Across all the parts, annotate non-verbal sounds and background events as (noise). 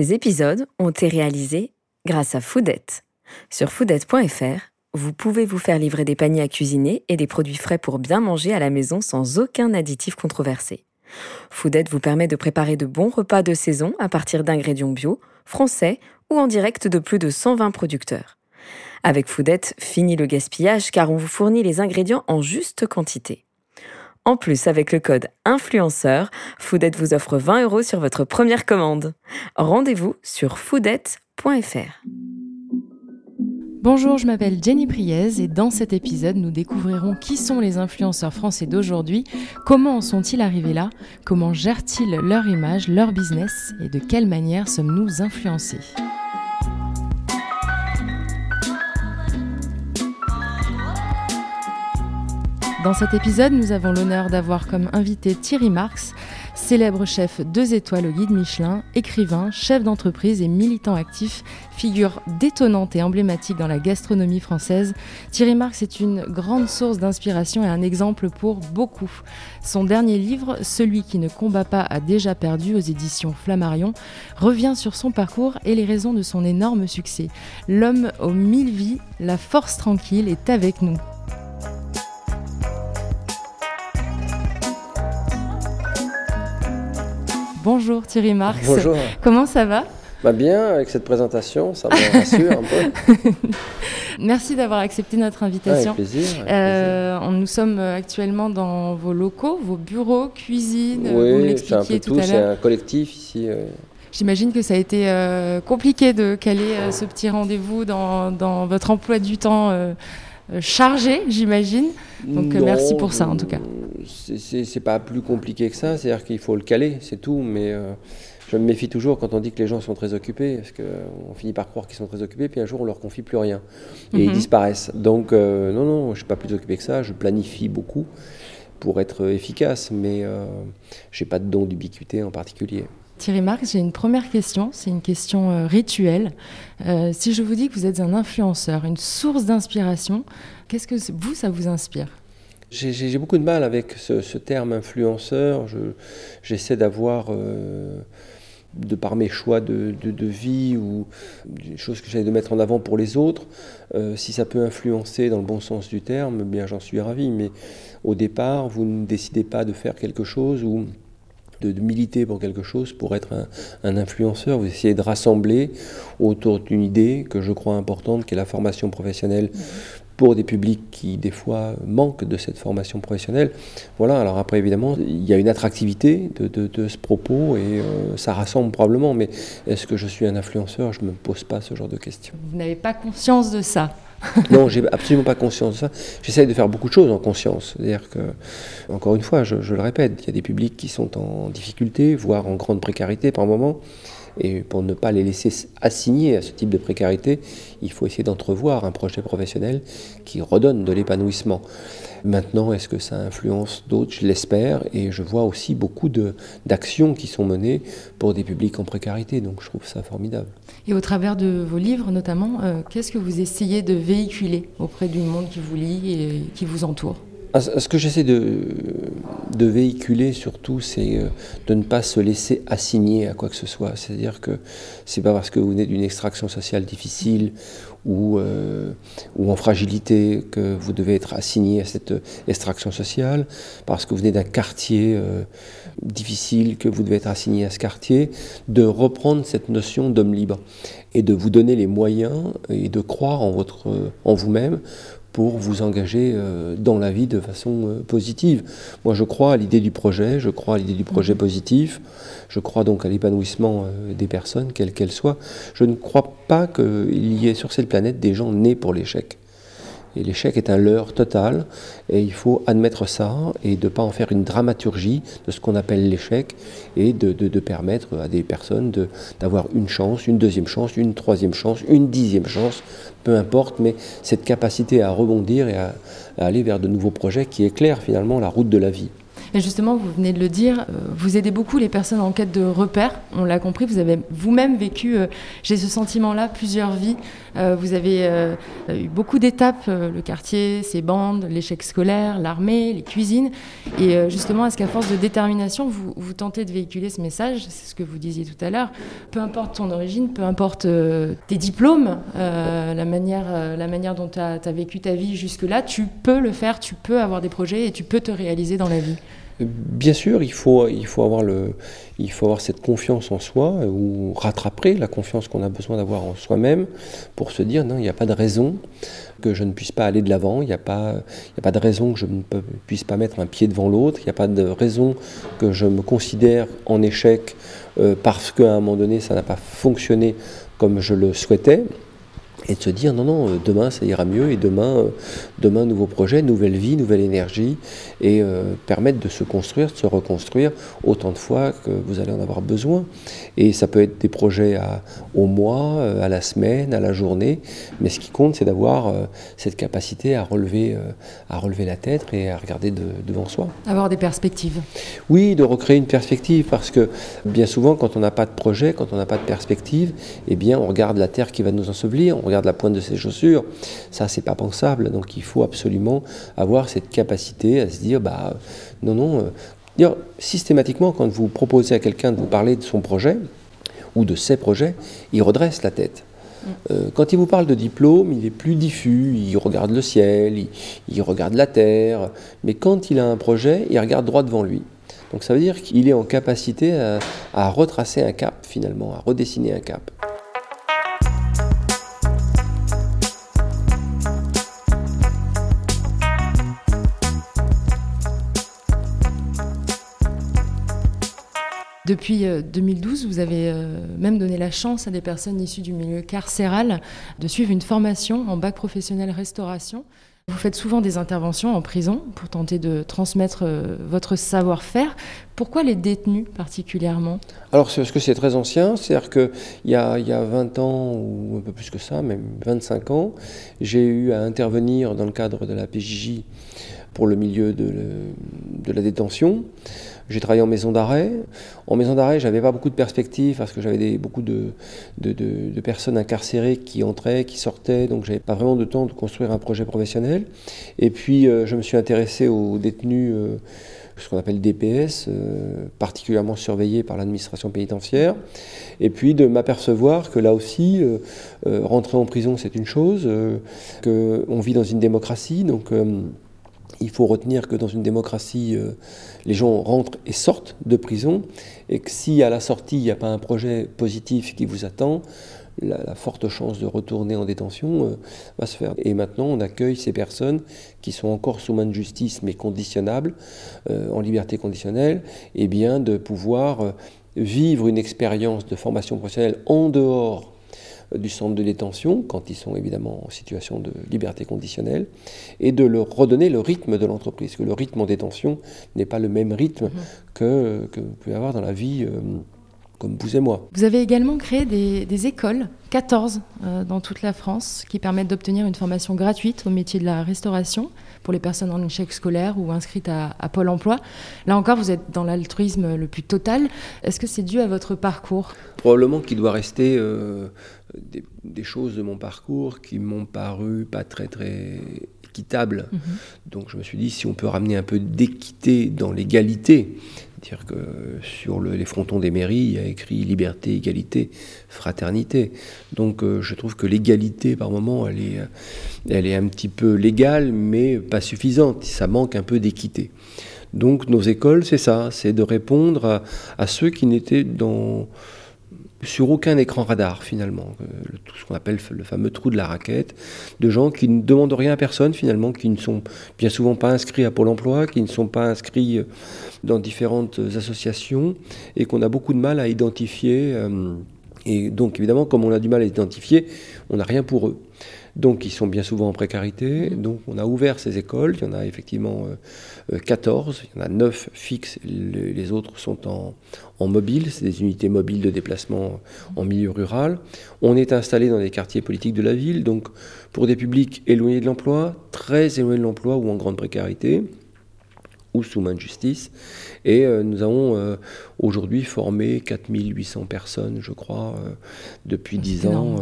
Ces épisodes ont été réalisés grâce à Foodette. Sur foodette.fr, vous pouvez vous faire livrer des paniers à cuisiner et des produits frais pour bien manger à la maison sans aucun additif controversé. Foodette vous permet de préparer de bons repas de saison à partir d'ingrédients bio, français ou en direct de plus de 120 producteurs. Avec Foodette, fini le gaspillage car on vous fournit les ingrédients en juste quantité. En plus, avec le code influenceur, Foodette vous offre 20 euros sur votre première commande. Rendez-vous sur foodette.fr. Bonjour, je m'appelle Jenny Priez et dans cet épisode, nous découvrirons qui sont les influenceurs français d'aujourd'hui, comment en sont-ils arrivés là, comment gèrent-ils leur image, leur business et de quelle manière sommes-nous influencés. Dans cet épisode, nous avons l'honneur d'avoir comme invité Thierry Marx, célèbre chef deux étoiles au guide Michelin, écrivain, chef d'entreprise et militant actif, figure détonnante et emblématique dans la gastronomie française. Thierry Marx est une grande source d'inspiration et un exemple pour beaucoup. Son dernier livre, Celui qui ne combat pas a déjà perdu aux éditions Flammarion, revient sur son parcours et les raisons de son énorme succès. L'homme aux mille vies, la force tranquille est avec nous. Bonjour Thierry Marx. Bonjour. Comment ça va? Bah Bien, avec cette présentation, ça me rassure un peu. (laughs) Merci d'avoir accepté notre invitation. avec plaisir. Euh, nous sommes actuellement dans vos locaux, vos bureaux, cuisine. Oui, c'est un peu tout, c'est un collectif ici. J'imagine que ça a été euh, compliqué de caler euh, ce petit rendez-vous dans, dans, votre emploi du temps chargé, j'imagine. Donc merci pour ça en tout cas c'est pas plus compliqué que ça, c'est-à-dire qu'il faut le caler, c'est tout, mais euh, je me méfie toujours quand on dit que les gens sont très occupés, parce qu'on finit par croire qu'ils sont très occupés, puis un jour on leur confie plus rien, et ils mhm. disparaissent. Donc euh, non, non, je suis pas plus occupé que ça, je planifie beaucoup pour être efficace, mais euh, j'ai pas de don d'ubiquité en particulier. Thierry Marx, j'ai une première question, c'est une question rituelle. si je vous dis que vous êtes un influenceur, une source d'inspiration, qu'est-ce que vous, ça vous inspire? J'ai beaucoup de mal avec ce, terme influenceur. J'essaie d'avoir, euh, de par mes choix de, vie ou des choses que j'essaie de mettre en avant pour les autres, euh, si ça peut influencer dans le bon sens du terme, bien j'en suis ravi. Mais au départ, vous ne décidez pas de faire quelque chose ou de, militer pour quelque chose pour être un, un, influenceur. Vous essayez de rassembler autour d'une idée que je crois importante, qui est la formation professionnelle pour des publics qui, des fois, manquent de cette formation professionnelle. Voilà, alors après, évidemment, il y a une attractivité de, ce propos et euh, ça rassemble probablement, mais est-ce que je suis un influenceur? Je ne me pose pas ce genre de questions. Vous n'avez pas conscience de ça (laughs) non, j'ai absolument pas conscience de ça. J'essaye de faire beaucoup de choses en conscience. C'est-à-dire que, encore une fois, je, je, le répète, il y a des publics qui sont en difficulté, voire en grande précarité par moment. Et pour ne pas les laisser assigner à ce type de précarité, il faut essayer d'entrevoir un projet professionnel qui redonne de l'épanouissement. Maintenant, est-ce que ça influence d'autres? Je l'espère. Et je vois aussi beaucoup d'actions qui sont menées pour des publics en précarité. Donc je trouve ça formidable. Et au travers de vos livres notamment, euh, qu'est-ce que vous essayez de véhiculer auprès du monde qui vous lit et qui vous entoure? Ce que j'essaie de, véhiculer surtout, c'est euh, de ne pas se laisser assigner à quoi que ce soit. C'est-à-dire que c'est pas parce que vous venez d'une extraction sociale difficile ou, euh, en fragilité que vous devez être assigné à cette extraction sociale, parce que vous venez d'un quartier euh, difficile que vous devez être assigné à ce quartier, de reprendre cette notion d'homme libre et de vous donner les moyens et de croire en, en vous-même pour vous engager euh, dans la vie de façon euh, positive. Moi, je crois à l'idée du projet, je crois à l'idée du projet mhm. positif, je crois donc à l'épanouissement euh, des personnes, quelles qu'elles soient. Je ne crois pas qu'il y ait sur cette planète des gens nés pour l'échec. L'échec est un leurre total, et il faut admettre ça et de ne pas en faire une dramaturgie de ce qu'on appelle l'échec, et de, de, permettre à des personnes d'avoir une chance, une deuxième chance, une troisième chance, une dixième chance, peu importe, mais cette capacité à rebondir et à, aller vers de nouveaux projets qui éclairent finalement la route de la vie. Et justement, vous venez de le dire, euh, vous aidez beaucoup les personnes en quête de repères. On l'a compris, vous avez vous-même vécu, euh, j'ai ce sentiment-là, plusieurs vies. Euh, vous avez eu beaucoup d'étapes, le quartier, ses bandes, l'échec scolaire, l'armée, les cuisines. Et justement, est-ce qu'à force de détermination, vous, vous, tentez de véhiculer ce message? C'est ce que vous disiez tout à l'heure. Peu importe ton origine, peu importe tes diplômes, la, manière, la manière dont tu as, as vécu ta vie jusque-là, tu peux le faire, tu peux avoir des projets et tu peux te réaliser dans la vie. Bien sûr, il faut, avoir cette confiance en soi ou rattraper la confiance qu'on a besoin d'avoir en soi-même pour se dire non, il n'y a pas de raison que je ne puisse pas aller de l'avant, il n'y a, pas, a pas de raison que je ne puisse pas mettre un pied devant l'autre, il n'y a pas de raison que je me considère en échec euh, parce qu'à un moment donné ça n'a pas fonctionné comme je le souhaitais et de se dire non, non, euh, demain ça ira mieux et demain, euh, demain nouveau projet, nouvelle vie, nouvelle énergie et euh, permettre de se construire, de se reconstruire autant de fois que vous allez en avoir besoin. Et ça peut être des projets à, au mois, à la semaine, à la journée, mais ce qui compte c'est d'avoir cette capacité à relever, à relever la tête et à regarder devant soi. Avoir des perspectives. Oui, de recréer une perspective parce que bien souvent quand on n'a pas de projet, quand on n'a pas de perspective, eh bien on regarde la terre qui va nous ensevelir, on regarde la pointe de ses chaussures, ça c'est pas pensable. Donc il faut absolument avoir cette capacité à se dire bah non non. Euh, systématiquement quand vous proposez à quelqu'un de vous parler de son projet ou de ses projets, il redresse la tête. Euh, quand il vous parle de diplôme, il est plus diffus, il regarde le ciel, il, regarde la terre, mais quand il a un projet, il regarde droit devant lui. Donc ça veut dire qu'il est en capacité à retracer un cap finalement, à redessiner un cap. Depuis 2012, euh, vous avez euh, même donné la chance à des personnes issues du milieu carcéral de suivre une formation en bac professionnel restauration. Vous faites souvent des interventions en prison pour tenter de transmettre euh, votre savoir-faire. Pourquoi les détenus particulièrement? Alors, parce que c'est très ancien, c'est-à-dire qu'il y, y a 20 ans, ou un peu plus que ça, même 25 ans, j'ai eu à intervenir dans le cadre de la PJJ pour le milieu de, de la détention. J'ai travaillé en maison d'arrêt. En maison d'arrêt, j'avais pas beaucoup de perspectives parce que j'avais beaucoup de, personnes incarcérées qui entraient, qui sortaient, donc j'avais pas vraiment de temps de construire un projet professionnel. Et puis, euh, je me suis intéressé aux détenus, euh, ce qu'on appelle DPS, euh, particulièrement surveillés par l'administration pénitentiaire. Et puis, de m'apercevoir que là aussi, rentrer en prison, c'est une chose, qu'on vit dans une démocratie, donc il faut retenir que dans une démocratie, euh, les gens rentrent et sortent de prison, et que si à la sortie, il n'y a pas un projet positif qui vous attend, la, forte chance de retourner en détention euh, va se faire. Et maintenant, on accueille ces personnes qui sont encore sous main de justice, mais conditionnables, euh, en liberté conditionnelle, et bien de pouvoir vivre une expérience de formation professionnelle en dehors du centre de détention, quand ils sont évidemment en situation de liberté conditionnelle, et de leur redonner le rythme de l'entreprise. Que le rythme en détention n'est pas le même rythme mhm. que, que vous pouvez avoir dans la vie. Euh, comme vous et moi. Vous avez également créé des, écoles, 14 euh, dans toute la France, qui permettent d'obtenir une formation gratuite au métier de la restauration pour les personnes en échec scolaire ou inscrites à, Pôle emploi. Là encore, vous êtes dans l'altruisme le plus total. Est-ce que c'est dû à votre parcours? Probablement qu'il doit rester euh, des, choses de mon parcours qui m'ont paru pas très très équitables. Mhm. Donc je me suis dit, si on peut ramener un peu d'équité dans l'égalité, dire que sur les frontons des mairies, il y a écrit liberté, égalité, fraternité. Donc euh, je trouve que l'égalité, par moment, elle est, elle est un petit peu légale, mais pas suffisante. Ça manque un peu d'équité. Donc nos écoles, c'est ça, c'est de répondre à ceux qui n'étaient dans sur aucun écran radar finalement, euh, tout ce qu'on appelle le fameux trou de la raquette, de gens qui ne demandent rien à personne finalement, qui ne sont bien souvent pas inscrits à Pôle Emploi, qui ne sont pas inscrits euh, dans différentes associations et qu'on a beaucoup de mal à identifier. Euh, et donc évidemment, comme on a du mal à identifier, on n'a rien pour eux. Donc ils sont bien souvent en précarité. Mmh. Donc on a ouvert ces écoles. Il y en a effectivement 14. Il y en a 9 fixes. Les autres sont en, en mobile. C'est des unités mobiles de déplacement en milieu rural. On est installé dans les quartiers politiques de la ville. Donc pour des publics éloignés de l'emploi, très éloignés de l'emploi ou en grande précarité ou sous main de justice. Et euh, nous avons euh, aujourd'hui formé 4800 personnes, je crois, euh, depuis 10 ans,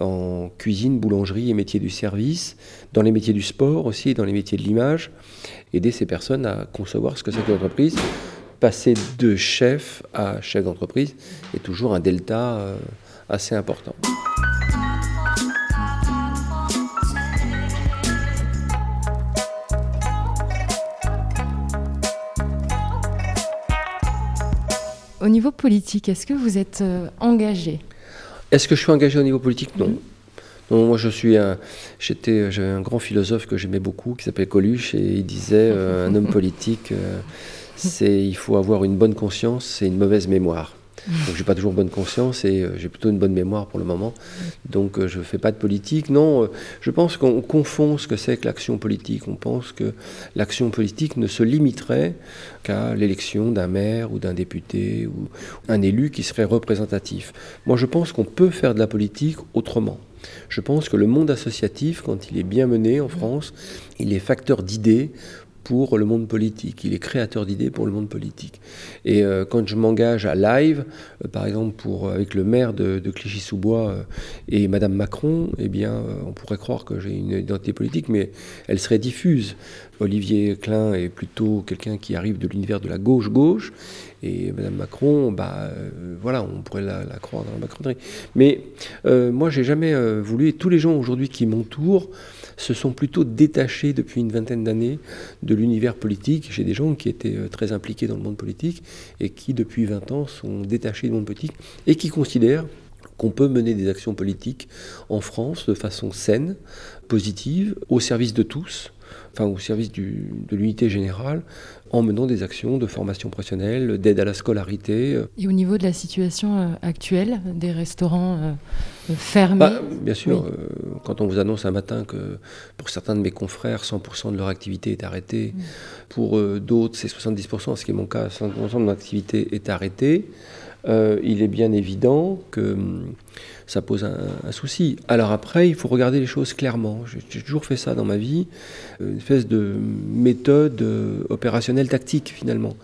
en cuisine, boulangerie et métiers du service, dans les métiers du sport aussi, dans les métiers de l'image, aider ces personnes à concevoir ce que c'est que l'entreprise. Passer de chef à chef d'entreprise est toujours un delta assez important. Au niveau politique, est-ce que vous êtes euh, engagé? Est-ce que je suis engagé au niveau politique? Non. Non, moi je suis un, j'étais, j'avais un grand philosophe que j'aimais beaucoup qui s'appelait Coluche et il disait euh, un homme (laughs) politique, euh, c'est il faut avoir une bonne conscience et une mauvaise mémoire. Donc j'ai pas toujours bonne conscience et euh, j'ai plutôt une bonne mémoire pour le moment. Donc euh, je fais pas de politique. Non, euh, je pense qu'on confond ce que c'est que l'action politique. On pense que l'action politique ne se limiterait qu'à l'élection d'un maire ou d'un député ou un élu qui serait représentatif. Moi je pense qu'on peut faire de la politique autrement. Je pense que le monde associatif, quand il est bien mené en France, il est facteur d'idées pour le monde politique. Il est créateur d'idées pour le monde politique. Et euh, quand je m'engage à live, euh, par exemple pour, avec le maire de, Clichy-sous-Bois euh, et Madame Macron, eh bien, on pourrait croire que j'ai une identité politique, mais elle serait diffuse. Olivier Klein est plutôt quelqu'un qui arrive de l'univers de la gauche-gauche, et Madame Macron, bah, voilà, on pourrait la, croire dans la macronerie. Mais moi, j'ai jamais voulu, et tous les gens aujourd'hui qui m'entourent, se sont plutôt détachés depuis une vingtaine d'années de l'univers politique. J'ai des gens qui étaient euh, très impliqués dans le monde politique et qui, depuis 20 ans, sont détachés du monde politique et qui considèrent qu'on peut mener des actions politiques en France de façon saine, positive, au service de tous, enfin au service de l'unité générale, en menant des actions de formation professionnelle, d'aide à la scolarité. Et au niveau de la situation euh, actuelle des restaurants euh, fermés bah, Bien sûr, euh, quand on vous annonce un matin que pour certains de mes confrères, 100% de leur activité est arrêtée, mm. pour d'autres c'est 70%, ce qui est mon cas, 100% de mon activité est arrêtée, il est bien évident que hum, ça pose un, souci. Alors après, il faut regarder les choses clairement. J'ai toujours fait ça dans ma vie, une espèce de méthode euh, opérationnelle tactique finalement.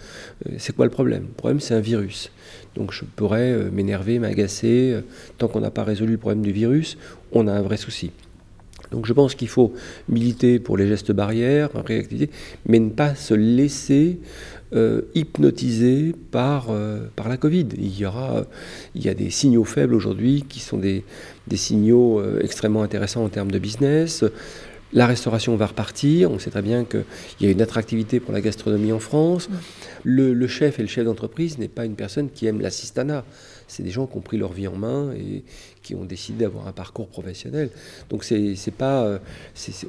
Euh, c'est quoi le problème? Le problème, c'est un virus. Donc je pourrais euh, m'énerver, m'agacer. Tant qu'on n'a pas résolu le problème du virus, on a un vrai souci. Donc je pense qu'il faut militer pour les gestes barrières, réactivité, mais ne pas se laisser euh, hypnotisé par, euh, par la Covid. Il y, aura, il y a des signaux faibles aujourd'hui qui sont des, des signaux euh, extrêmement intéressants en termes de business. La restauration va repartir. On sait très bien qu'il y a une attractivité pour la gastronomie en France. Le, chef et le chef d'entreprise n'est pas une personne qui aime l'assistanat. C'est des gens qui ont pris leur vie en main et qui ont décidé d'avoir un parcours professionnel. Donc c'est pas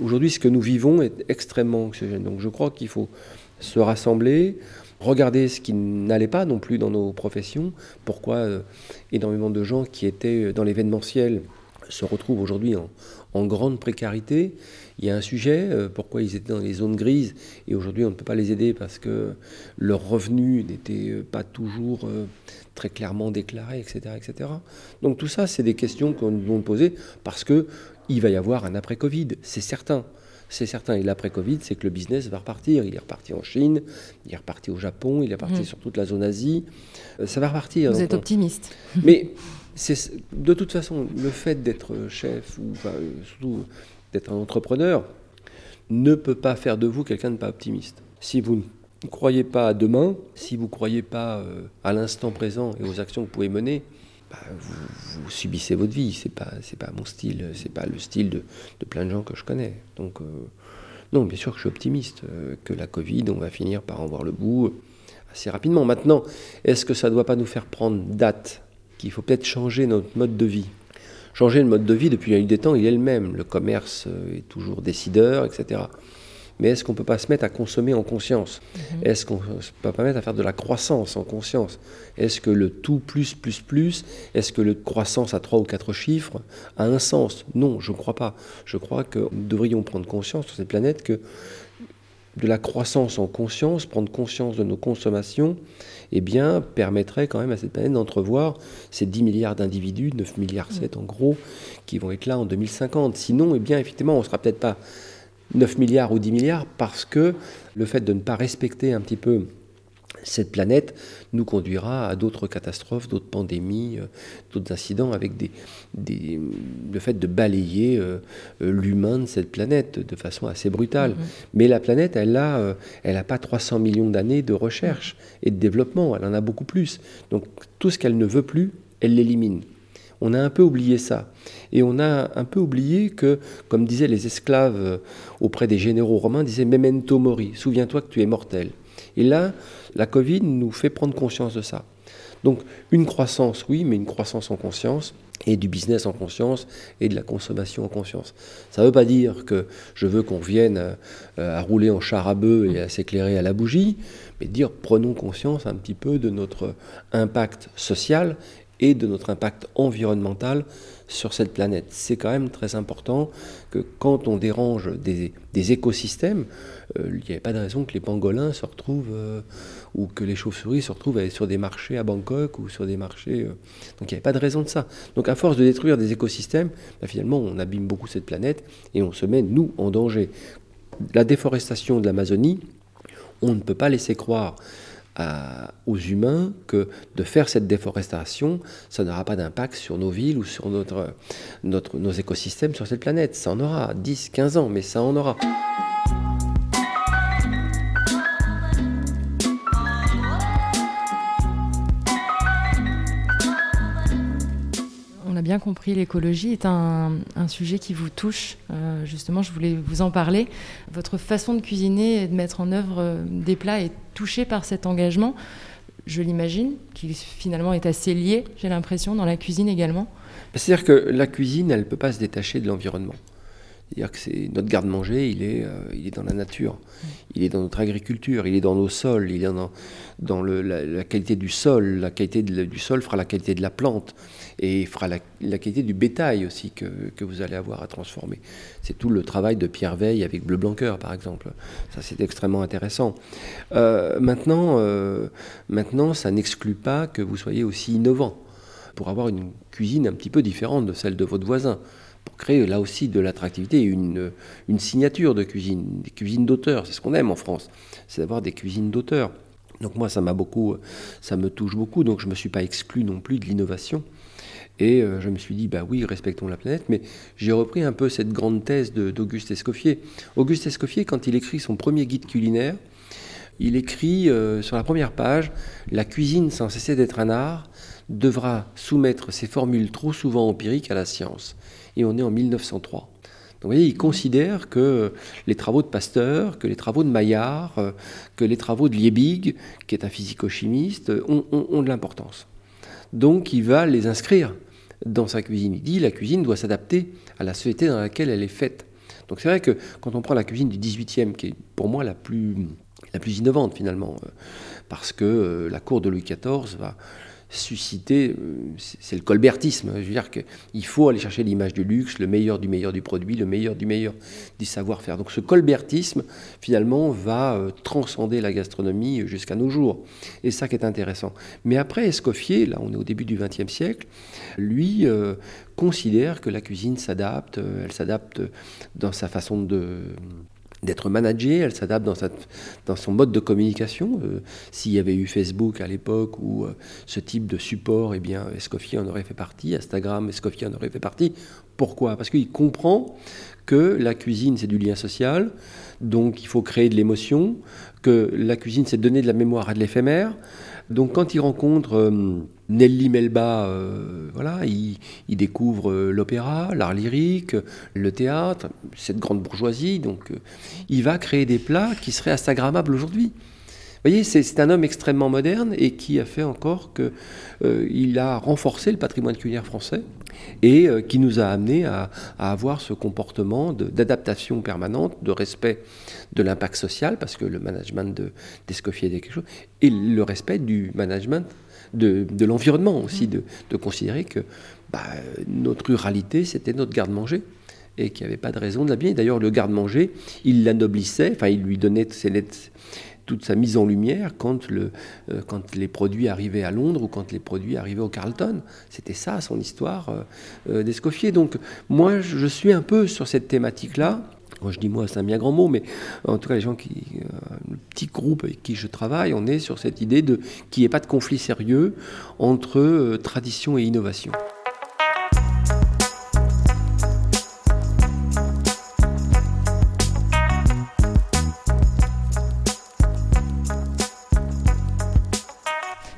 aujourd'hui ce que nous vivons est extrêmement anxiogène. Donc je crois qu'il faut se rassembler, regarder ce qui n'allait pas non plus dans nos professions, pourquoi euh, énormément de gens qui étaient dans l'événementiel se retrouvent aujourd'hui en, grande précarité. Il y a un sujet, euh, pourquoi ils étaient dans les zones grises, et aujourd'hui on ne peut pas les aider parce que leurs revenus n'étaient euh, pas toujours très clairement déclarés, etc., etc. Donc tout ça, c'est des questions qu'on nous poser parce que il va y avoir un après-Covid, c'est certain c'est certain. Et l'après-Covid, c'est que le business va repartir. Il est reparti en Chine, il est reparti au Japon, il est reparti mm. sur toute la zone Asie. Euh, ça va repartir. Vous êtes optimiste. (laughs) Mais de toute façon, le fait d'être chef, ou surtout d'être un entrepreneur, ne peut pas faire de vous quelqu'un de pas optimiste. Si vous ne croyez pas à demain, si vous ne croyez pas euh, à l'instant présent et aux actions que vous pouvez mener, bah, vous, subissez votre vie. C'est pas, c'est pas mon style, c'est pas le style de, plein de gens que je connais. Donc, euh, non, bien sûr que je suis optimiste, euh, que la Covid, on va finir par en voir le bout assez rapidement. Maintenant, est-ce que ça ne doit pas nous faire prendre date qu'il faut peut-être changer notre mode de vie? Changer le mode de vie depuis la nuit des temps, il est le même. Le commerce euh, est toujours décideur, etc mais est-ce qu'on ne peut pas se mettre à consommer en conscience mhm. Est-ce qu'on ne peut pas mettre à faire de la croissance en conscience Est-ce que le tout plus, plus, plus, est-ce que le croissance à trois ou quatre chiffres a un sens Non, je ne crois pas. Je crois que nous devrions prendre conscience sur cette planète que de la croissance en conscience, prendre conscience de nos consommations, eh bien, permettrait quand même à cette planète d'entrevoir ces 10 milliards d'individus, 9 milliards 7 en gros, qui vont être là en 2050. Sinon, eh bien, effectivement, on ne sera peut-être pas 9 milliards ou 10 milliards parce que le fait de ne pas respecter un petit peu cette planète nous conduira à d'autres catastrophes, d'autres pandémies, euh, d'autres incidents avec des, des, le fait de balayer euh, euh, l'humain de cette planète de façon assez brutale. Mm-hmm. Mais la planète, elle n'a elle a pas 300 millions d'années de recherche et de développement, elle en a beaucoup plus. Donc tout ce qu'elle ne veut plus, elle l'élimine. On a un peu oublié ça. Et on a un peu oublié que, comme disaient les esclaves auprès des généraux romains, disaient Memento mori, souviens-toi que tu es mortel. Et là, la Covid nous fait prendre conscience de ça. Donc une croissance, oui, mais une croissance en conscience et du business en conscience et de la consommation en conscience. Ça ne veut pas dire que je veux qu'on vienne euh, à, rouler en char à bœuf et à s'éclairer à la bougie, mais dire prenons conscience un petit peu de notre impact social et de notre impact environnemental sur cette planète. C'est quand même très important que quand on dérange des, écosystèmes, euh, il n'y avait pas de raison que les pangolins se retrouvent euh, ou que les chauves-souris se retrouvent sur des marchés à Bangkok ou sur des marchés. Euh. Donc il n'y avait pas de raison de ça. Donc à force de détruire des écosystèmes, bah, finalement on abîme beaucoup cette planète et on se met, nous, en danger. La déforestation de l'Amazonie, on ne peut pas laisser croire aux humains que de faire cette déforestation, ça n'aura pas d'impact sur nos villes ou sur notre, notre, nos écosystèmes sur cette planète. Ça en aura 10, 15 ans, mais ça en aura. Compris, l'écologie est un, sujet qui vous touche. Euh, justement, je voulais vous en parler. Votre façon de cuisiner et de mettre en œuvre euh, des plats est touchée par cet engagement. Je l'imagine, qui finalement est assez lié, j'ai l'impression, dans la cuisine également. C'est-à-dire que la cuisine, elle ne peut pas se détacher de l'environnement. C'est-à-dire que c'est notre garde-manger, il est, euh, il est dans la nature, il est dans notre agriculture, il est dans nos sols, il est dans, dans le, la, qualité du sol. La qualité du sol fera la qualité de la plante et fera la, qualité du bétail aussi que, que, vous allez avoir à transformer. C'est tout le travail de Pierre Veille avec Bleu Blanqueur, par exemple. Ça, c'est extrêmement intéressant. Euh, maintenant, euh, maintenant, ça n'exclut pas que vous soyez aussi innovant pour avoir une cuisine un petit peu différente de celle de votre voisin pour créer là aussi de l'attractivité une, signature de cuisine, des cuisines d'auteur. C'est ce qu'on aime en France, c'est d'avoir des cuisines d'auteur. Donc moi, ça m'a beaucoup, ça me touche beaucoup. Donc je me suis pas exclu non plus de l'innovation. Et euh, je me suis dit, bah oui, respectons la planète, mais j'ai repris un peu cette grande thèse d'Auguste Escoffier. Auguste Escoffier, quand il écrit son premier guide culinaire, il écrit euh, sur la première page, La cuisine, sans cesser d'être un art, devra soumettre ses formules trop souvent empiriques à la science et on est en 1903. Donc vous voyez, il considère que les travaux de Pasteur, que les travaux de Maillard, euh, que les travaux de Liebig, qui est un physico-chimiste, ont, de l'importance. Donc il va les inscrire dans sa cuisine. Il dit la cuisine doit s'adapter à la société dans laquelle elle est faite. Donc c'est vrai que quand on prend la cuisine du 18e, qui est pour moi la plus, la plus innovante finalement, euh, parce que euh, la cour de Louis XIV va susciter, euh, c'est le colbertisme. Je veux dire qu'il faut aller chercher l'image du luxe, le meilleur du meilleur du produit, le meilleur du meilleur du savoir-faire. Donc ce colbertisme, finalement, va euh, transcender la gastronomie jusqu'à nos jours. Et ça qui est intéressant. Mais après, Escoffier, là on est au début du XXe siècle, lui euh, considère que la cuisine s'adapte, elle s'adapte dans sa façon de d'être managée, elle s'adapte dans, son mode de communication. Euh, s'il y avait eu Facebook à l'époque ou euh, ce type de support, eh bien, Escoffier en aurait fait partie, Instagram, Escoffier en aurait fait partie. Pourquoi? Parce qu'il comprend que la cuisine, c'est du lien social, donc il faut créer de l'émotion, que la cuisine, c'est donner de la mémoire à de l'éphémère. Donc quand il rencontre... Euh, Nelly Melba, euh, voilà, il, découvre euh, l'opéra, l'art lyrique, le théâtre, cette grande bourgeoisie. Donc, euh, il va créer des plats qui seraient instagrammables aujourd'hui. Vous voyez, c'est un homme extrêmement moderne et qui a fait encore que il a renforcé le patrimoine culinaire français et qui nous a amené à, avoir ce comportement d'adaptation permanente, de respect de l'impact social, parce que le management d'Escoffier est quelque chose, et le respect du management de, l'environnement aussi, de, considérer que bah, notre ruralité, c'était notre garde-manger et qu'il n'y avait pas de raison de l'abîmer. D'ailleurs, le garde-manger, il l'anoblissait, enfin, il lui donnait toute sa mise en lumière quand, le, euh, quand les produits arrivaient à Londres ou quand les produits arrivaient au Carlton. C'était ça, son histoire euh, euh, d'Escoffier. Donc, moi, je suis un peu sur cette thématique-là. Moi je dis moi, c'est un bien grand mot, mais en tout cas les gens qui, euh, le petit groupe avec qui je travaille, on est sur cette idée de qu'il n'y ait pas de conflit sérieux entre euh, tradition et innovation.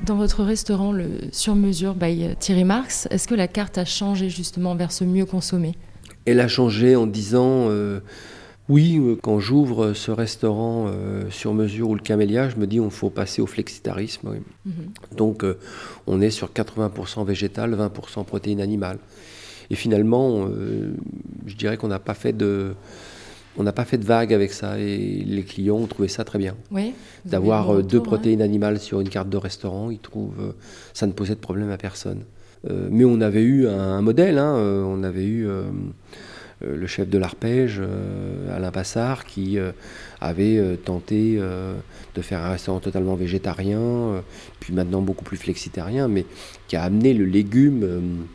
Dans votre restaurant, le sur mesure by Thierry Marx, est-ce que la carte a changé justement vers ce mieux consommer? Elle a changé en disant euh, oui, euh, quand j'ouvre ce restaurant euh, sur mesure ou le camélia, je me dis on faut passer au flexitarisme. oui. Mhm. Donc euh, on est sur 80% végétal, 20% protéines animales. Et finalement, je dirais qu'on n'a pas fait de on n'a pas fait de vague avec ça et les clients ont trouvé ça très bien. Oui. D'avoir deux hein protéines animales sur une carte de restaurant, ils trouvent ça ne posait de problème à personne. Euh, mais on avait eu un, un modèle, hein, euh, on avait eu euh, le chef de l'arpège, Alain Passard, qui avait tenté de faire un restaurant totalement végétarien, puis maintenant beaucoup plus flexitarien, mais qui a amené le légume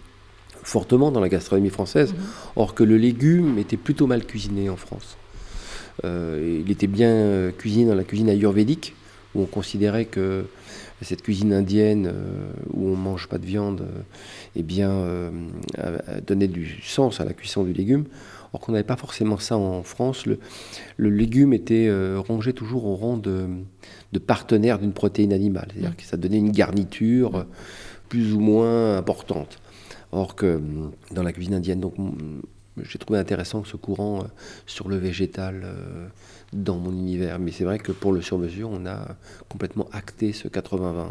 fortement dans la gastronomie française, Mhm. or que le légume était plutôt mal cuisiné en France. Il était bien cuisiné dans la cuisine ayurvédique, où on considérait que cette cuisine indienne, euh, où on mange pas de viande, euh, eh bien, euh, donné du sens à la cuisson du légume. Or qu'on n'avait pas forcément ça en France. Le, légume était euh, rangé toujours au rang de, partenaire d'une protéine animale. C'est-à-dire que ça donnait une garniture plus ou moins importante. Or que dans la cuisine indienne, donc j'ai trouvé intéressant ce courant sur le végétal dans mon univers. Mais c'est vrai que pour le sur-mesure, on a complètement acté ce 80-20.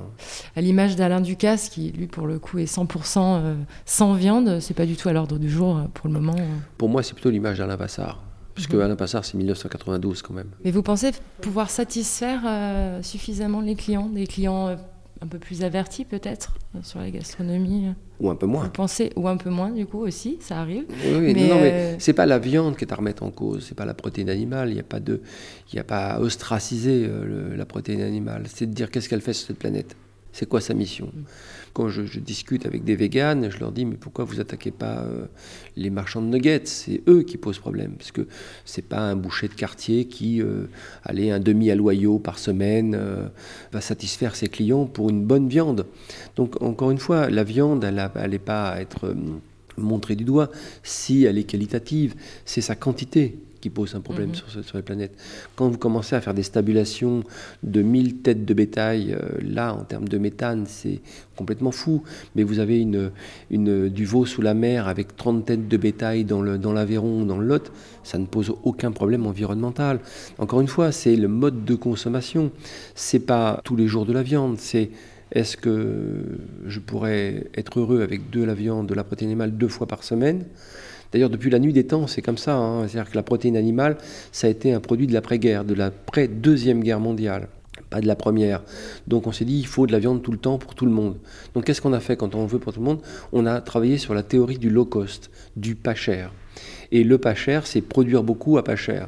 À l'image d'Alain Ducasse, qui lui pour le coup est 100% euh, sans viande, c'est pas du tout à l'ordre du jour euh, pour le moment. euh. Pour moi, c'est plutôt l'image d'Alain Passard. Puisque Mhm. Alain Passard, c'est 1992 quand même. Mais vous pensez pouvoir satisfaire euh, suffisamment les clients, des clients un peu plus avertis peut-être euh, sur la gastronomie euh Ou un peu moins. Vous pensez, ou un peu moins du coup aussi, ça arrive. Oui, oui, Mais, non, non, mais euh, c'est pas la viande qui est à remettre en cause, c'est pas la protéine animale. Il n'y a pas de, il a pas à ostraciser le- la protéine animale. C'est de dire qu'est-ce qu'elle fait sur cette planète. C'est quoi sa mission? Mm. Quand je, discute avec des véganes, je leur dis mais pourquoi vous attaquez pas euh, les marchands de nuggets? C'est eux qui posent problème parce que c'est pas un boucher de quartier qui, euh, allez, un demi à loyau par semaine, euh, va satisfaire ses clients pour une bonne viande. Donc encore une fois, la viande, elle n'est pas à être euh, montrée du doigt si elle est qualitative. C'est sa quantité qui pose un problème Mhm. sur, ce- sur la planète. Quand vous commencez à faire des stabulations de 1000 têtes de bétail, euh, là, en termes de méthane, c'est complètement fou. Mais vous avez une, une, du veau sous la mer avec 30 têtes de bétail dans le- dans l'Aveyron ou dans le Lot, ça ne pose aucun problème environnemental. Encore une fois, c'est le mode de consommation. C'est pas tous les jours de la viande, c'est est-ce que je pourrais être heureux avec de la viande, de la protéine animale deux fois par semaine D'ailleurs, depuis la nuit des temps, c'est comme ça. hein. C'est-à-dire que la protéine animale, ça a été un produit de l'après-guerre, de l'après-deuxième guerre mondiale, pas de la première. Donc on s'est dit, il faut de la viande tout le temps pour tout le monde. Donc qu'est-ce qu'on a fait quand on veut pour tout le monde? On a travaillé sur la théorie du low cost, du pas cher. Et le pas cher, c'est produire beaucoup à pas cher.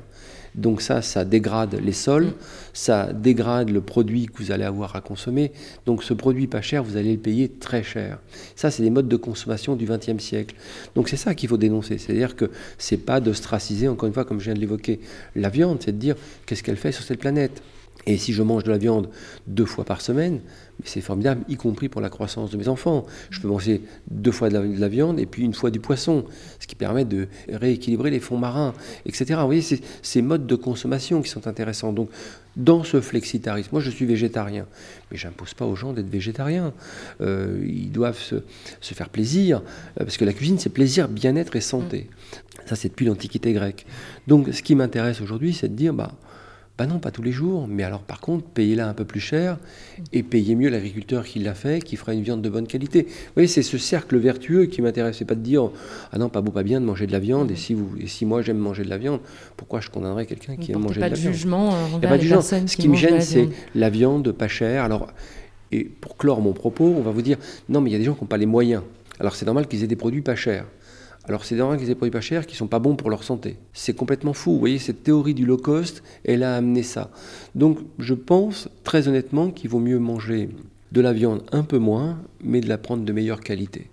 Donc ça, ça dégrade les sols, ça dégrade le produit que vous allez avoir à consommer. Donc ce produit pas cher, vous allez le payer très cher. Ça, c'est des modes de consommation du XXe siècle. Donc c'est ça qu'il faut dénoncer. C'est-à-dire que c'est pas d'ostraciser, encore une fois, comme je viens de l'évoquer, la viande, c'est de dire qu'est-ce qu'elle fait sur cette planète? Et si je mange de la viande deux fois par semaine, c'est formidable, y compris pour la croissance de mes enfants. Je peux manger deux fois de la, de la viande et puis une fois du poisson, ce qui permet de rééquilibrer les fonds marins, etc. Vous voyez, c'est ces modes de consommation qui sont intéressants. Donc, dans ce flexitarisme, moi je suis végétarien, mais j'impose pas aux gens d'être végétariens. Euh, ils doivent se, se faire plaisir, euh, parce que la cuisine c'est plaisir, bien-être et santé. Ça c'est depuis l'Antiquité grecque. Donc, ce qui m'intéresse aujourd'hui, c'est de dire, bah, bah non, pas tous les jours, mais alors par contre, payez-la un peu plus cher et payez mieux l'agriculteur qui l'a fait, qui fera une viande de bonne qualité. Vous voyez, c'est ce cercle vertueux qui m'intéresse. C'est pas de dire, ah non, pas beau, pas bien de manger de la viande, et si, vous, et si moi j'aime manger de la viande, pourquoi je condamnerais quelqu'un qui aime manger de de la viande jugement euh, Il n'y a pas de jugement. Ce qui me gêne, c'est viande. la viande pas chère. Alors, et pour clore mon propos, on va vous dire, non, mais il y a des gens qui n'ont pas les moyens. Alors c'est normal qu'ils aient des produits pas chers. Alors c'est normal qu'ils aient des produits pas chers qui sont pas bons pour leur santé. C'est complètement fou. Vous voyez, cette théorie du low cost, elle a amené ça. Donc je pense très honnêtement qu'il vaut mieux manger de la viande un peu moins, mais de la prendre de meilleure qualité.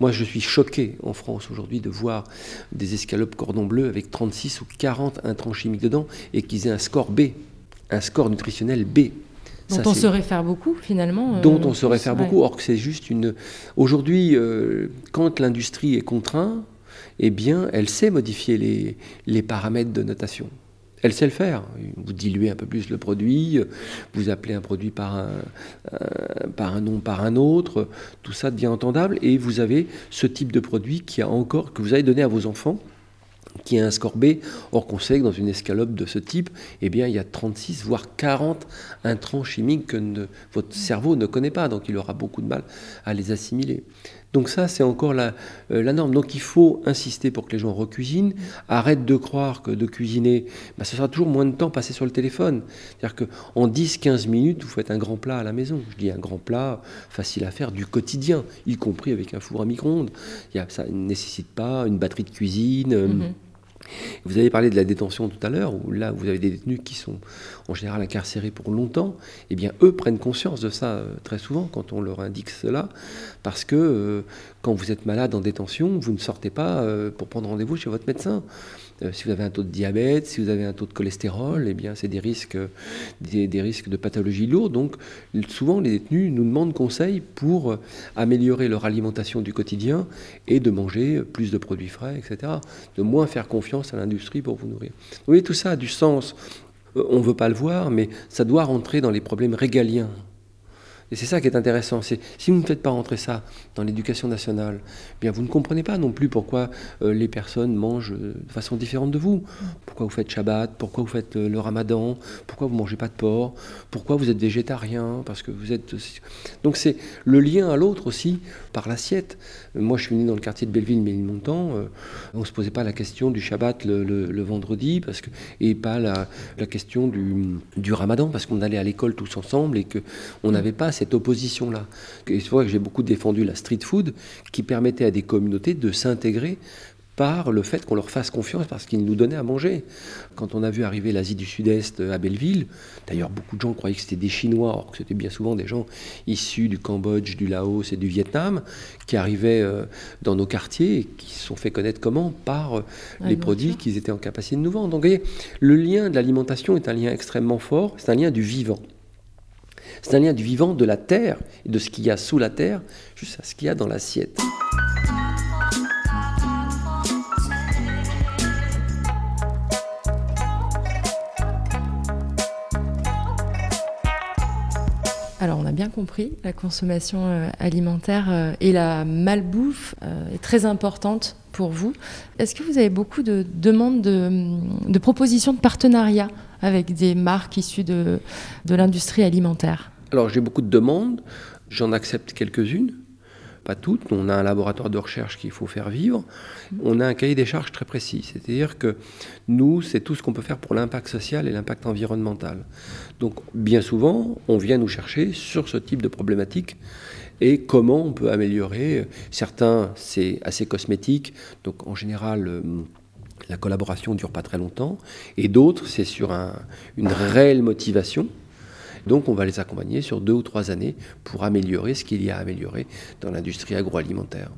Moi, je suis choqué en France aujourd'hui de voir des escalopes cordon bleu avec 36 ou 40 intrants chimiques dedans et qu'ils aient un score B, un score nutritionnel B. Dont on se réfère beaucoup finalement. Euh, dont on se réfère beaucoup, or que c'est juste une. Aujourd'hui, euh, quand l'industrie est contrainte, eh bien, elle sait modifier les, les paramètres de notation. Elle sait le faire. Vous diluez un peu plus le produit, vous appelez un produit par un, par un nom, par un autre, tout ça devient entendable et vous avez ce type de produit qui a encore, que vous avez donné à vos enfants qui a un score B. Or qu'on sait que dans une escalope de ce type, eh bien, il y a 36, voire 40 intrants chimiques que votre cerveau ne connaît pas, donc il aura beaucoup de mal à les assimiler. Donc ça, c'est encore la, euh, la, norme. Donc il faut insister pour que les gens recuisinent. Arrête de croire que de cuisiner, bah, ce sera toujours moins de temps passé sur le téléphone. C'est-à-dire qu'en 10-15 minutes, vous faites un grand plat à la maison. Je dis un grand plat facile à faire du quotidien, y compris avec un four à micro-ondes. Ça ne nécessite pas une batterie de cuisine. Euh, mm-hmm. Vous avez parlé de la détention tout à l'heure, où là, vous avez des détenus qui sont en général incarcérés pour longtemps. Eh bien, eux prennent conscience de ça euh, très souvent quand on leur indique cela, parce que euh, quand vous êtes malade en détention, vous ne sortez pas euh, pour prendre rendez-vous chez votre médecin. Euh, si vous avez un taux de diabète, si vous avez un taux de cholestérol, eh bien, c'est des risques, des, risques de pathologie lourde. Donc, souvent, les détenus nous demandent conseil pour améliorer leur alimentation du quotidien et de manger plus de produits frais, etc. De moins faire confiance à l'industrie pour vous nourrir. Vous voyez, tout ça a du sens. Euh, on ne veut pas le voir, mais ça doit rentrer dans les problèmes régaliens et c'est ça qui est intéressant. Si vous ne faites pas rentrer ça dans l'éducation nationale, eh bien vous ne comprenez pas non plus pourquoi euh, les personnes mangent euh, de façon différente de vous. Pourquoi vous faites Shabbat, pourquoi vous faites euh, le Ramadan, pourquoi vous mangez pas de porc, pourquoi vous êtes végétarien, parce que vous êtes. Donc c'est le lien à l'autre aussi par l'assiette. Moi, je suis né dans le quartier de Belleville, Ménilmontant. on se posait pas la question du Shabbat le, vendredi, parce que et pas la, question du, Ramadan, parce qu'on allait à l'école tous ensemble et que on n'avait pas cette opposition-là. C'est vrai que j'ai beaucoup défendu la street food qui permettait à des communautés de s'intégrer par le fait qu'on leur fasse confiance parce qu'ils nous donnaient à manger. Quand on a vu arriver l'Asie du Sud-Est à Belleville, d'ailleurs beaucoup de gens croyaient que c'était des Chinois, or que c'était bien souvent des gens issus du Cambodge, du Laos et du Vietnam qui arrivaient euh, dans nos quartiers et qui se sont fait connaître comment Par euh, les produits qu'ils étaient en capacité de nous vendre. Donc vous voyez, le lien de l'alimentation est un lien extrêmement fort, c'est un lien du vivant. C'est un lien du vivant, de la terre, et de ce qu'il y a sous la terre, jusqu'à ce qu'il y a dans l'assiette. Bien compris, la consommation euh, alimentaire euh, et la malbouffe euh, est très importante pour vous. Est-ce que vous avez beaucoup de demandes de, propositions de partenariat avec des marques issues de, de l'industrie alimentaire? Alors j'ai beaucoup de demandes, j'en accepte quelques-unes, pas toutes. On a un laboratoire de recherche qu'il faut faire vivre. On a un cahier des charges très précis, c'est-à-dire que nous, c'est tout ce qu'on peut faire pour l'impact social et l'impact environnemental. Donc bien souvent, on vient nous chercher sur ce type de problématique et comment on peut améliorer. Certains, c'est assez cosmétique, donc en général, euh, la collaboration ne dure pas très longtemps, et d'autres, c'est sur une réelle motivation. Donc on va les accompagner sur deux ou trois années pour améliorer ce qu'il y a à améliorer dans l'industrie agroalimentaire.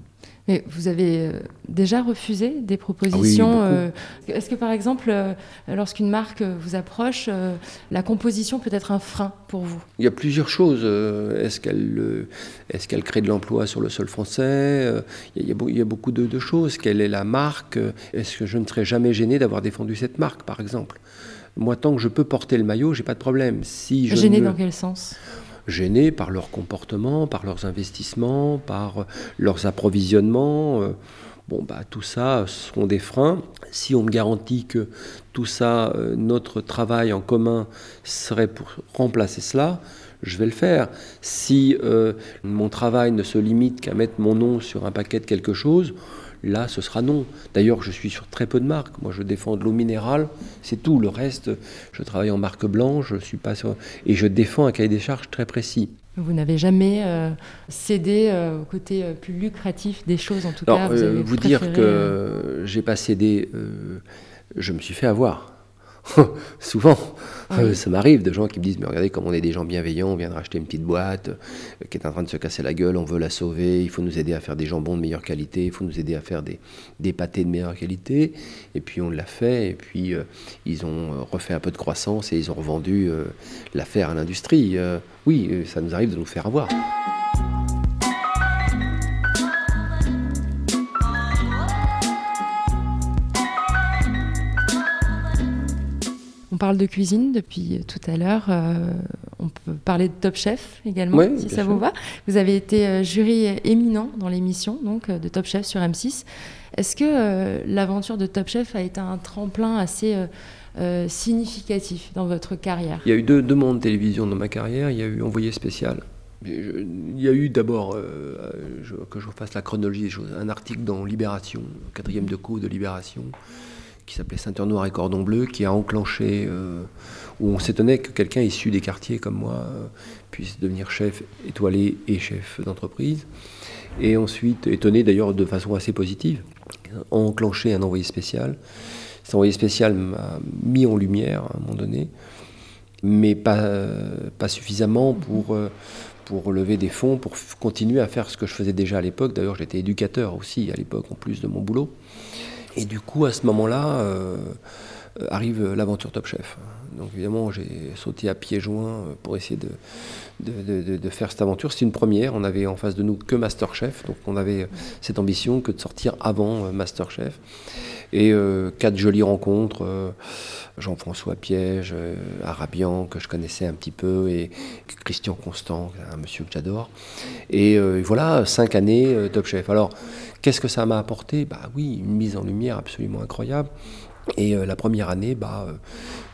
Mais vous avez euh, déjà refusé des propositions ah euh, Est-ce que par exemple, euh, lorsqu'une marque vous approche, la composition peut être un frein pour vous? Il y a plusieurs choses. Est-ce qu'elle est qu'elle crée de l'emploi sur le sol français il y, a, beaucoup de, choses. Quelle est la marque Est-ce que je ne serais jamais gêné d'avoir défendu cette marque, par exemple? Moi, tant que je peux porter le maillot, j'ai pas de problème. Si je gêné dans quel sens? Gênés par leur comportement, par leurs investissements, par leurs approvisionnements. Euh, bon, bah, tout ça seront des freins. Si on me garantit que tout ça, euh, notre travail en commun serait pour remplacer cela, je vais le faire. Si euh, mon travail ne se limite qu'à mettre mon nom sur un paquet de quelque chose, là, ce sera non. D'ailleurs, je suis sur très peu de marques. Moi, je défends de l'eau minérale, c'est tout. Le reste, je travaille en marque blanche, je suis pas et je défends un cahier des charges très précis. Vous n'avez jamais euh, cédé euh, au côté euh, plus lucratif des choses, en tout cas. Vous, vous dire que j'ai pas cédé, je me suis fait avoir. (laughs) souvent, ça m'arrive de gens qui me disent, mais regardez comme on est des gens bienveillants, on vient de racheter une petite boîte qui est en train de se casser la gueule, on veut la sauver, il faut nous aider à faire des jambons de meilleure qualité, il faut nous aider à faire des, des pâtés de meilleure qualité. Et puis on l'a fait, et puis ils ont refait un peu de croissance et ils ont revendu l'affaire à l'industrie. oui, ça nous arrive de nous faire avoir. Parle de cuisine depuis tout à l'heure. Euh, on peut parler de Top Chef également, si ça vous va. Vous avez été euh, jury éminent dans l'émission donc euh, de Top Chef sur M6. Est-ce que l'aventure de Top Chef a été un tremplin assez significatif dans votre carrière? Il y a eu deux, deux mondes de télévision dans ma carrière. Il y a eu Envoyé spécial. Il y a eu d'abord, que je fasse la chronologie des choses, un article dans Libération, quatrième de coup de Libération, qui s'appelait Ceinture Noire et Cordon Bleu, qui a enclenché, euh, où on s'étonnait que quelqu'un issu des quartiers comme moi euh, puisse devenir chef étoilé et chef d'entreprise. Et ensuite, étonné d'ailleurs de façon assez positive, a enclenché un envoyé spécial. Cet envoyé spécial m'a mis en lumière à un moment donné, mais pas, pas suffisamment pour, euh, pour lever des fonds, pour continuer à faire ce que je faisais déjà à l'époque. D'ailleurs, j'étais éducateur aussi à l'époque, en plus de mon boulot. Et du coup, à ce moment-là, euh, arrive l'aventure Top Chef. Donc évidemment, j'ai sauté à pieds joints pour essayer de, de, faire cette aventure. C'est une première. On avait en face de nous que Masterchef. Donc on avait cette ambition que de sortir avant euh, Masterchef. Et euh, quatre jolies rencontres. Jean-François Piège, Arabian, que je connaissais un petit peu, et Christian Constant, un monsieur que j'adore. Et voilà, cinq années Top Chef. Alors, Qu'est-ce que ça m'a apporté? Bah oui, une mise en lumière absolument incroyable. Et euh, la première année, bah, euh,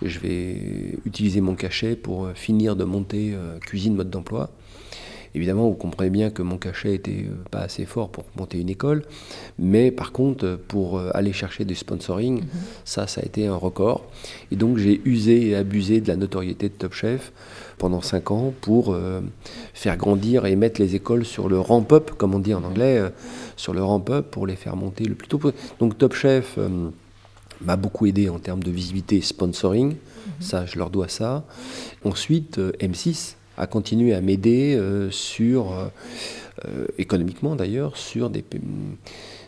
je vais utiliser mon cachet pour euh, finir de monter cuisine mode d'emploi. Évidemment, vous comprenez bien que mon cachet n'était pas assez fort pour monter une école, mais par contre, pour aller chercher du sponsoring, mhm. ça, ça a été un record. Et donc, j'ai usé et abusé de la notoriété de Top Chef pendant cinq ans pour faire grandir et mettre les écoles sur le ramp-up, comme on dit en anglais sur le ramp-up pour les faire monter le plus tôt possible. Donc Top Chef euh, m'a beaucoup aidé en termes de visibilité sponsoring, mhm. ça je leur dois ça. Ensuite, euh, M6 a continué à m'aider euh, sur, économiquement d'ailleurs, sur des,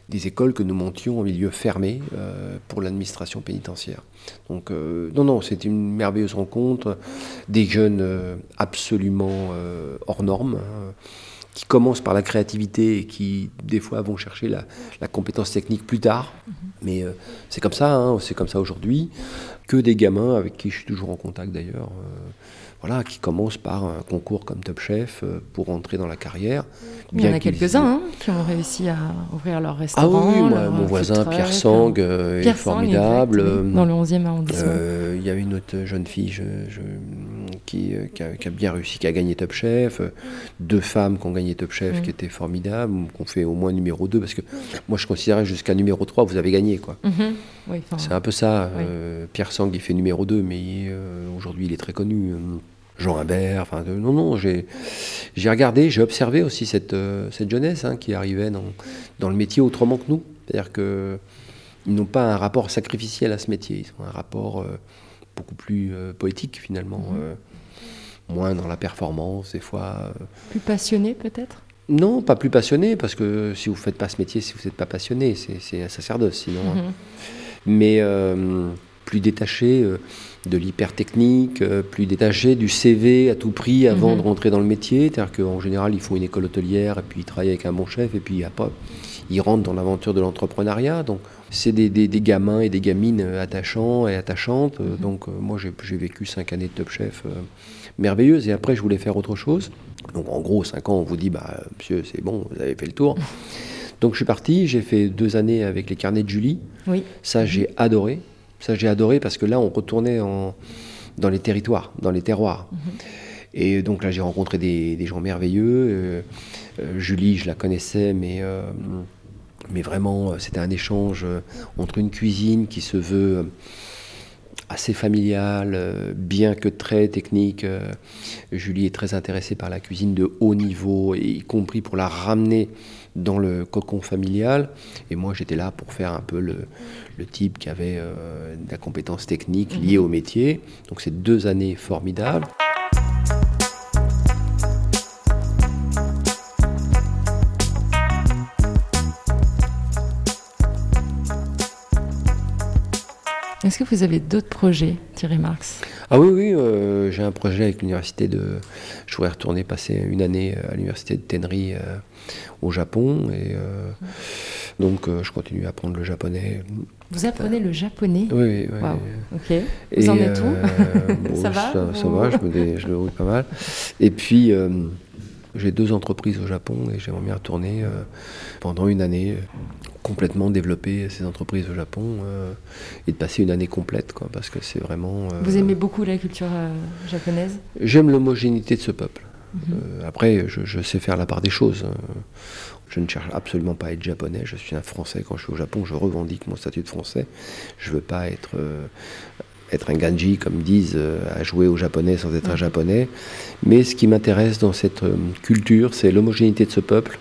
des écoles que nous montions en milieu fermé pour l'administration pénitentiaire. Donc, non, non, c'était une merveilleuse rencontre, des jeunes absolument hors normes. Hein qui commencent par la créativité et qui, des fois, vont chercher la, compétence technique plus tard. Mhm. Mais euh, c'est comme ça, hein, c'est comme ça aujourd'hui. Que des gamins avec qui je suis toujours en contact d'ailleurs. Euh, voilà, qui commencent par un concours comme Top Chef euh, pour entrer dans la carrière. Il y en a quelques-uns hein, qui ont réussi à ouvrir leur restaurant. Ah oui, mon voisin Pierre Sang est formidable. dans le 11e arrondissement. il y a une autre jeune fille je, qui, qui, a, bien réussi, qui a gagné Top Chef. Deux femmes qui ont gagné Top Chef, qui étaient formidables, qu'on fait au moins numéro 2, parce que moi je considérais jusqu'à numéro 3, vous avez gagné. quoi. Mhm. c'est un peu ça. Euh, Pierre Sang, il fait numéro 2, mais euh, aujourd'hui il est très connu. Jean Imbert, enfin, non, non, j'ai regardé, j'ai observé aussi cette, euh, cette jeunesse hein, qui arrivait dans, dans, le métier autrement que nous. C'est-à-dire qu'ils n'ont pas un rapport sacrificiel à ce métier, ils ont un rapport beaucoup plus poétique finalement. Mhm moins dans la performance, des fois. Euh. Plus passionné peut-être? Non, pas plus passionné, parce que si vous ne faites pas ce métier, si vous n'êtes pas passionné, c'est un sacerdoce sinon. Hein. Mhm. Mais euh, plus détaché euh, de l'hypertechnique, plus détaché du CV à tout prix avant mhm. de rentrer dans le métier. C'est-à-dire qu'en général, ils font une école hôtelière, et puis ils travaillent avec un bon chef, et puis pas ils rentrent dans l'aventure de l'entrepreneuriat. Donc, c'est des, des, gamins et des gamines attachants et attachantes. Mhm. Donc, moi, j'ai vécu cinq années de Top Chef merveilleuse. Et après, je voulais faire autre chose. Donc, en gros, cinq ans, on vous dit, bah, monsieur, c'est bon, vous avez fait le tour. (laughs) Donc, je suis parti. J'ai fait deux années avec les carnets de Julie. Oui. Ça, j'ai adoré. Ça, j'ai adoré parce que là, on retournait en, dans les territoires, dans les terroirs. Mhm. Et donc là, j'ai rencontré des, des, gens merveilleux. Euh, euh, Julie, je la connaissais, mais, euh, mais vraiment, c'était un échange entre une cuisine qui se veut assez familiale, bien que très technique. Julie est très intéressée par la cuisine de haut niveau, y compris pour la ramener dans le cocon familial. Et moi, j'étais là pour faire un peu le, le type qui avait euh, de la compétence technique liée au métier. Donc, c'est deux années formidables. Est-ce que vous avez d'autres projets, Thierry Marx? Ah oui, oui, euh, j'ai un projet avec l'université de. Je voudrais retourner passer une année à l'université de Tenri euh, au Japon. Et euh, donc, euh, je continue à apprendre le japonais. Vous apprenez le japonais? Oui, oui. oui. Waouh, ok. Et, Vous en êtes où? euh, (laughs) bon, Ça va? ça, va, je me, dé- je me débrouille pas mal. Et puis, euh, j'ai deux entreprises au Japon et j'aimerais bien retourner euh, pendant une année, euh, complètement développer ces entreprises au Japon euh, et de passer une année complète, quoi, parce que c'est vraiment. Vous aimez beaucoup la culture japonaise? J'aime l'homogénéité de ce peuple. Mhm. Euh, après, je, je sais faire la part des choses. Euh, Je ne cherche absolument pas à être japonais. Je suis un Français. Quand je suis au Japon, je revendique mon statut de Français. Je veux pas être, euh, être un ganji, comme disent, euh, à jouer au japonais sans être un japonais. Mais ce qui m'intéresse dans cette euh, culture, c'est l'homogénéité de ce peuple.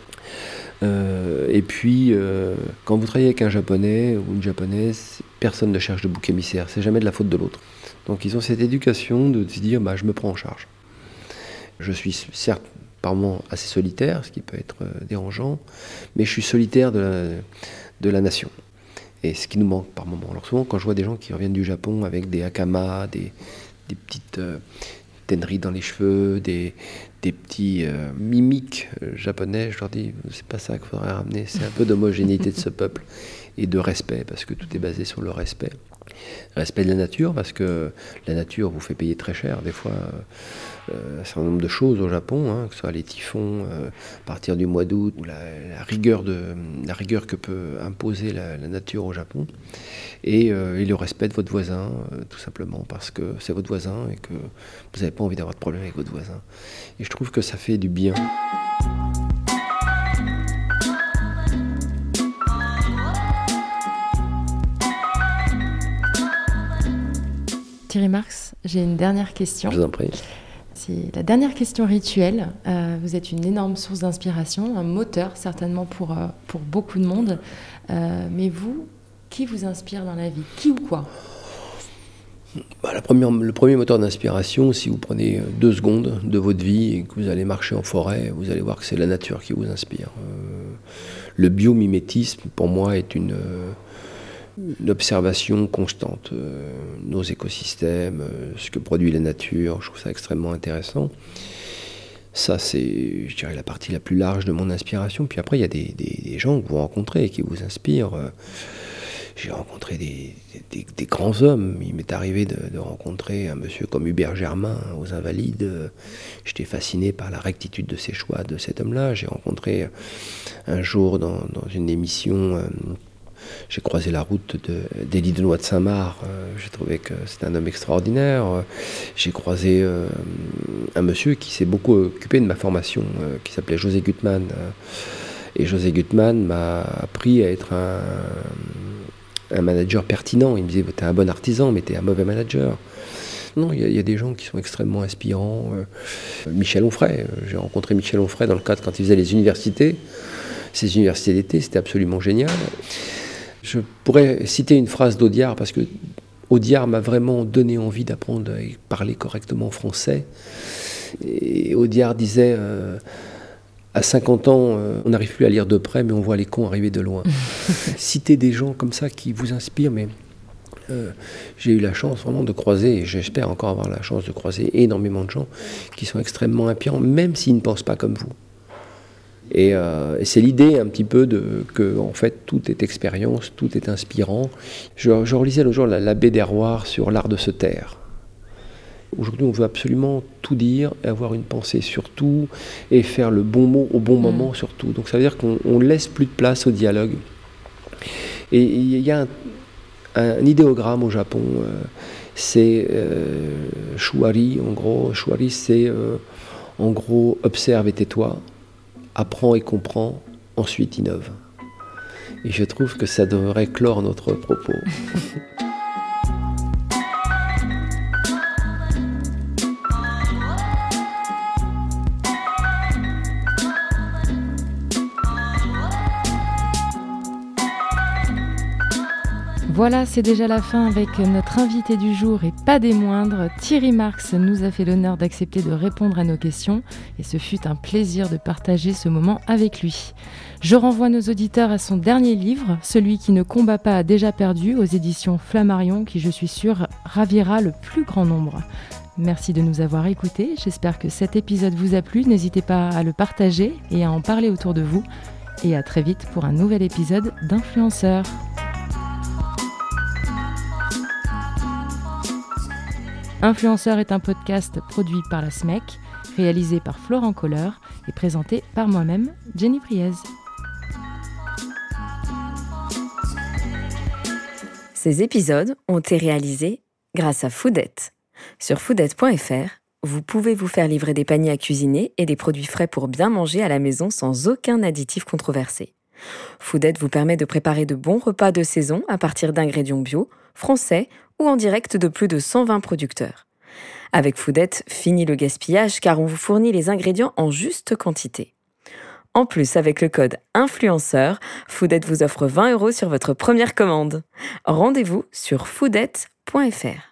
Euh, et puis, euh, quand vous travaillez avec un japonais ou une japonaise, personne ne cherche de bouc émissaire. C'est jamais de la faute de l'autre. Donc, ils ont cette éducation de se dire, bah, je me prends en charge. Je suis certes par moments assez solitaire, ce qui peut être dérangeant, mais je suis solitaire de la, de la nation. Et ce qui nous manque par moments. Alors souvent, quand je vois des gens qui reviennent du Japon avec des hakamas, des, petites euh, dans les cheveux, des, des petits euh, mimiques euh, japonais, je leur dis, c'est pas ça qu'il faudrait ramener, c'est un peu d'homogénéité de ce peuple et de respect, parce que tout est basé sur le respect. Respect de la nature, parce que la nature vous fait payer très cher, des fois, euh, un certain nombre de choses au Japon, hein, que ce soit les typhons euh, à partir du mois d'août, ou la, la rigueur de, la rigueur que peut imposer la, la nature au Japon, et, euh, et le respect de votre voisin, euh, tout simplement, parce que c'est votre voisin et que vous n'avez pas envie d'avoir de problème avec votre voisin. Et je trouve que ça fait du bien. Thierry Marx, j'ai une dernière question. Je vous en prie. C'est la dernière question rituelle. Euh, vous êtes une énorme source d'inspiration, un moteur certainement pour, euh, beaucoup de monde. Euh, mais vous, qui vous inspire dans la vie? Qui ou quoi? Bah, le premier moteur d'inspiration, si vous prenez deux secondes de votre vie et que vous allez marcher en forêt, vous allez voir que c'est la nature qui vous inspire. Le biomimétisme, pour moi, est une, une observation constante. Euh, nos écosystèmes, euh, ce que produit la nature, je trouve ça extrêmement intéressant. Ça, c'est, je dirais, la partie la plus large de mon inspiration. Puis après, il y a des, des- gens que vous rencontrez et qui vous inspirent. Euh, J'ai rencontré des, des- grands hommes. Il m'est arrivé de, de rencontrer un monsieur comme Hubert Germain aux Invalides. J'étais fasciné par la rectitude de ses choix de cet homme-là. J'ai rencontré un jour dans, une émission, j'ai croisé la route de- d'Élie Denois de Saint-Marc. Euh, J'ai trouvé que c'était un homme extraordinaire. Euh, J'ai croisé euh, un monsieur qui s'est beaucoup occupé de ma formation, qui s'appelait José Gutmann. Et José Gutmann m'a appris à être un, manager pertinent. Il me disait, t'es un bon artisan, mais t'es un mauvais manager. Non, il y, a- des gens qui sont extrêmement inspirants. Michel Onfray, j'ai rencontré Michel Onfray dans le cadre quand il faisait les universités. Ces universités d'été, c'était absolument génial. Je pourrais citer une phrase d'Audiard, parce que Audiard m'a vraiment donné envie d'apprendre à parler correctement français. Et Audiard disait, euh, à 50 ans, euh, on n'arrive plus à lire de près, mais on voit les cons arriver de loin. (laughs) Citer des gens comme ça qui vous inspirent, mais euh, j'ai eu la chance vraiment de croiser, et j'espère encore avoir la chance de croiser énormément de gens qui sont extrêmement inspirants, même s'ils ne pensent pas comme vous. Et, euh, et c'est l'idée un petit peu de que en fait tout est expérience, tout est inspirant. Je, je relisais l'autre jour la- l'abbé d'Herroir sur l'art de se taire. Aujourd'hui, on veut absolument tout dire, avoir une pensée sur tout et faire le bon mot au bon moment surtout. Donc ça veut dire qu'on on laisse plus de place au dialogue. Et il y a un, un idéogramme au Japon, euh, c'est euh, Shuari, en gros. Shuari, c'est euh, en gros observe et tais-toi, apprends et comprends, ensuite innove. Et je trouve que ça devrait clore notre propos. (laughs) Voilà, c'est déjà la fin avec notre invité du jour et pas des moindres. Thierry Marx nous a fait l'honneur d'accepter de répondre à nos questions et ce fut un plaisir de partager ce moment avec lui. Je renvoie nos auditeurs à son dernier livre, Celui qui ne combat pas a déjà perdu, aux éditions Flammarion, qui je suis sûre ravira le plus grand nombre. Merci de nous avoir écoutés, j'espère que cet épisode vous a plu, n'hésitez pas à le partager et à en parler autour de vous. Et à très vite pour un nouvel épisode d'Influenceurs. Influenceur est un podcast produit par la SMEC, réalisé par Florent Kohler et présenté par moi-même, Jenny Priez. Ces épisodes ont été réalisés grâce à Foodette. Sur foodette.fr, vous pouvez vous faire livrer des paniers à cuisiner et des produits frais pour bien manger à la maison sans aucun additif controversé. Foodette vous permet de préparer de bons repas de saison à partir d'ingrédients bio, français ou en direct de plus de 120 producteurs. Avec Foodette, fini le gaspillage car on vous fournit les ingrédients en juste quantité. En plus, avec le code influenceur, Foodette vous offre 20 euros sur votre première commande. Rendez-vous sur foodette.fr.